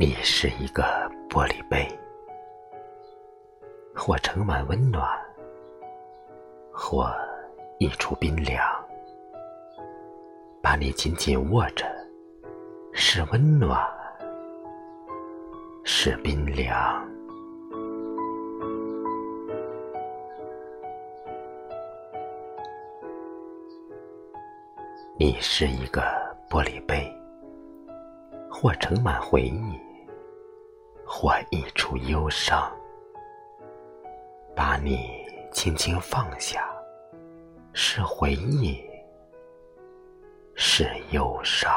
你是一个玻璃杯，或盛满温暖，或溢出冰凉。把你紧紧握着，是温暖，是冰凉。你是一个玻璃杯，或盛满回忆。或一处忧伤，把你轻轻放下，是回忆，是忧伤。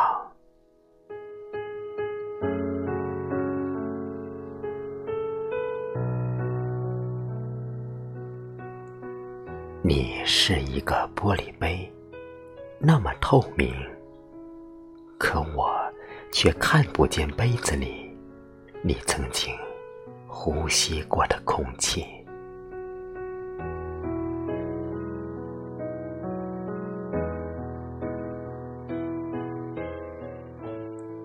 你是一个玻璃杯，那么透明，可我却看不见杯子里。你曾经呼吸过的空气，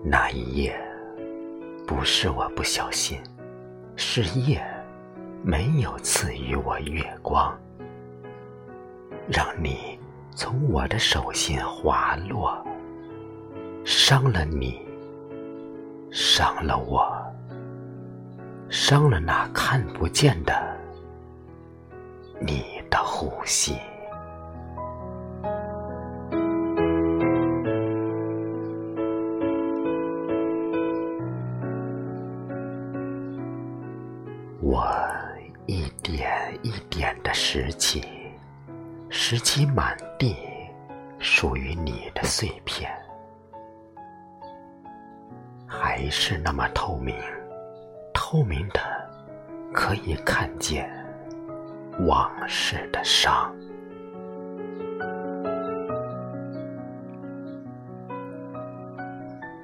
那一夜不是我不小心，是夜没有赐予我月光，让你从我的手心滑落，伤了你，伤了我。伤了那看不见的你的呼吸，我一点一点的拾起，拾起满地属于你的碎片，还是那么透明。透明的，可以看见往事的伤。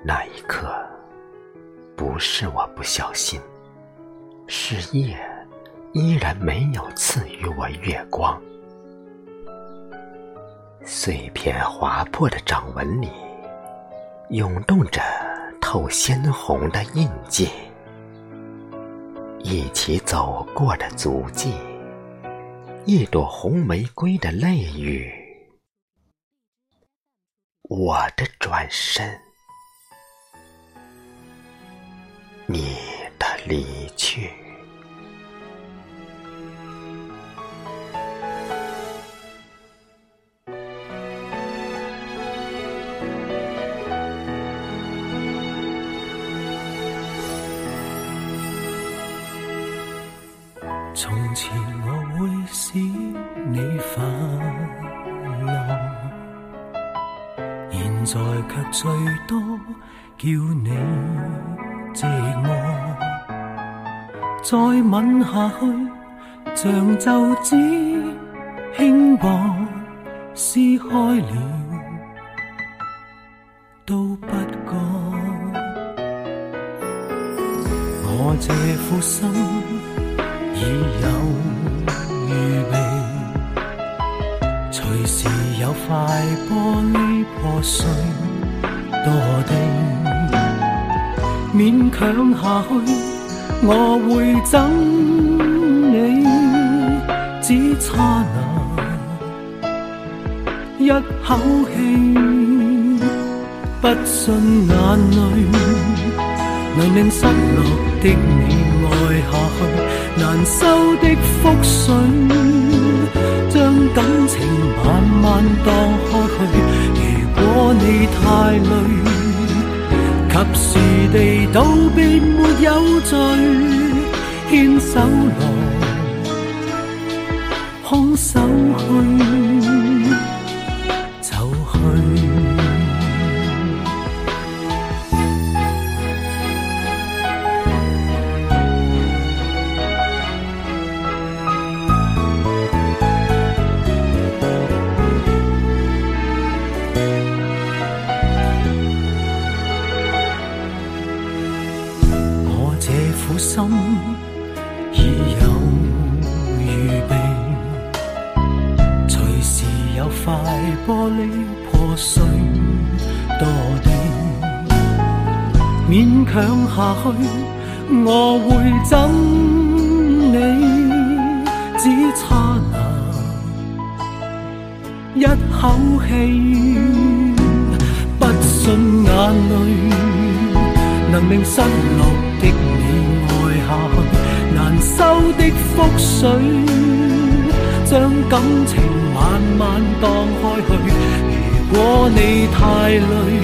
那一刻，不是我不小心，是夜依然没有赐予我月光。碎片划破的掌纹里，涌动着透鲜红的印记。一起走过的足迹，一朵红玫瑰的泪雨，我的转身，你的离去。从前我会使你快乐，现在却最多叫你寂寞。再吻下去，像皱纸轻薄，撕开了都不讲。我这副心。已有预备，随时有块玻璃破碎。多的勉强下去，我会憎你。只差那一口气，不信眼泪能令失落的你爱下去。难收的覆水，将感情慢慢荡开去。如果你太累，及时地道别没有罪，牵手来，空手去。这苦心已有预备，随时有块玻璃破碎堕地。勉强下去，我会憎你，只差那一口气，不信眼泪能令失落的。的覆水，将感情慢慢荡开去。如果你太累，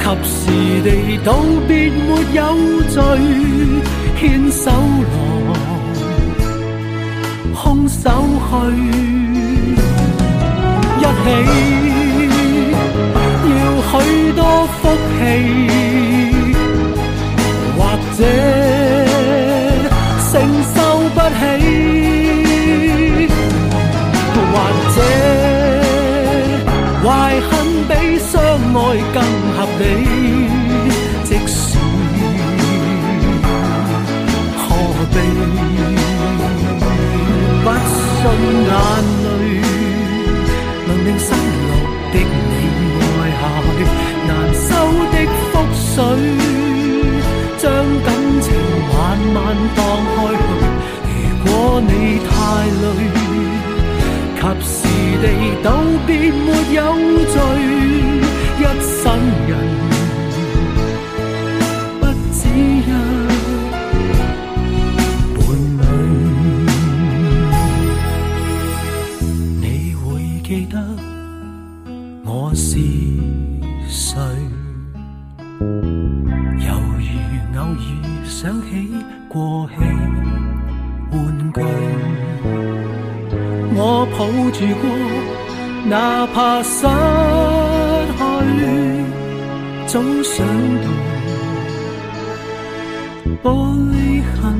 及时地道别没有罪。牵手来，空手去，一起。比相爱更合理，即使何必不信眼泪能令失落的你爱下去，难收的覆水将感情慢慢荡开去。如果你太累，及时地道别没有。我是谁？犹如偶尔想起过气玩具，我抱住过，哪怕失去，早想到玻璃恨。